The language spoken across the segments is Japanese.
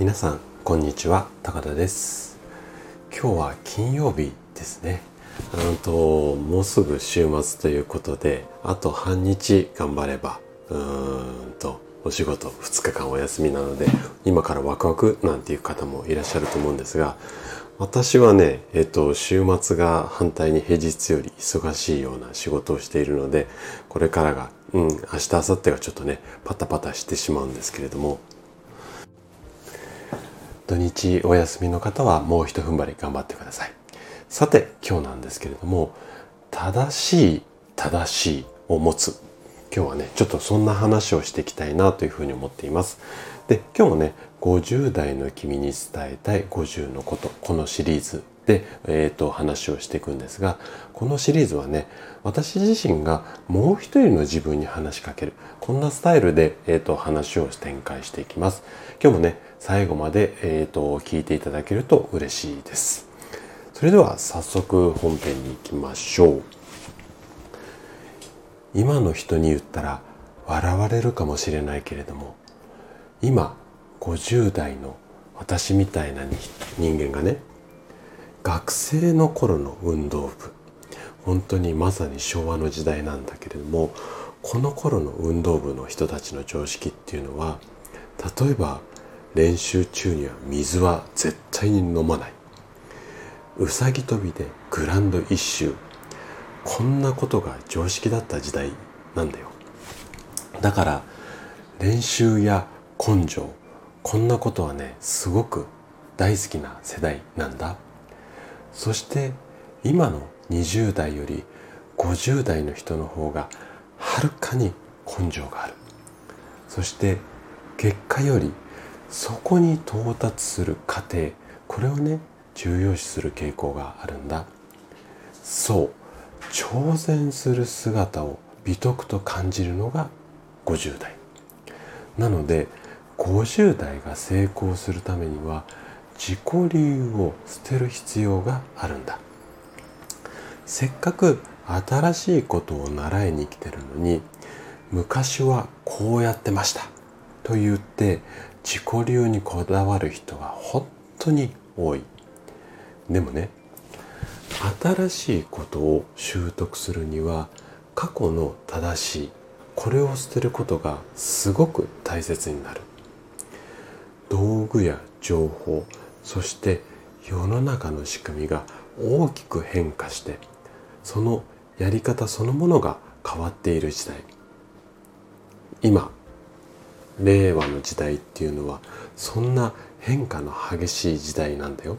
皆さんこんにちは。高田です。今日は金曜日ですね。うんともうすぐ週末ということであと半日頑張ればうーんとお仕事2日間お休みなので今からワクワクなんていう方もいらっしゃると思うんですが私はね、えっと、週末が反対に平日より忙しいような仕事をしているので、これからが、うん、明日、明後日がちょっとね、パタパタしてしまうんですけれども、土日お休みの方はもう一踏ん張り頑張ってください。さて、今日なんですけれども、正しい、正しいを持つ。今日はね、ちょっとそんな話をしていきたいなというふうに思っています。で、今日もね、50代の君に伝えたい50のこと、このシリーズで、えっ、ー、と、話をしていくんですが、このシリーズはね、私自身がもう一人の自分に話しかける。こんなスタイルで、えっ、ー、と、話を展開していきます。今日もね、最後まで、えっ、ー、と、聞いていただけると嬉しいです。それでは早速本編に行きましょう。今の人に言ったら笑われるかもしれないけれども、今50代の私みたいな人間がね学生の頃の運動部。本当にまさに昭和の時代なんだけれどもこの頃の運動部の人たちの常識っていうのは例えば練習中には水は絶対に飲まない。うさぎ跳びでグランド一周。こんなことが常識だった時代なんだよ。だから練習や根性こんなことはねすごく大好きな世代なんだ。そして今の20代より50代の人の方がはるかに根性がある。そして結果よりそこに到達する過程これをね重要視する傾向があるんだ。そう挑戦する姿を美徳と感じるのが50代。なので50代が成功するためには自己流を捨てる必要があるんだ。せっかく新しいことを習いに来てるのに昔はこうやってました。と言って自己流にこだわる人は本当に多い。でもね新しいことを習得するには過去の正しいこれを捨てることがすごく大切になる。道具や情報そして世の中の仕組みが大きく変化してそのやり方そのものが変わっている時代。今令和の時代っていうのはそんな変化の激しい時代なんだよ。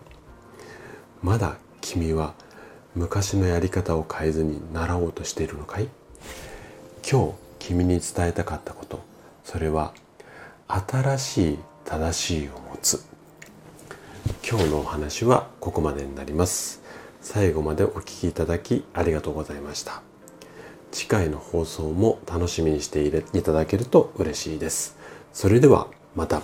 まだ君は昔のやり方を変えずに習おうとしているのかい？今日君に伝えたかったこと。それは新しい正しいを持つ。今日のお話はここまでになります。最後までお聴きいただきありがとうございました。次回の放送も楽しみにしていただけると嬉しいです。それではまた。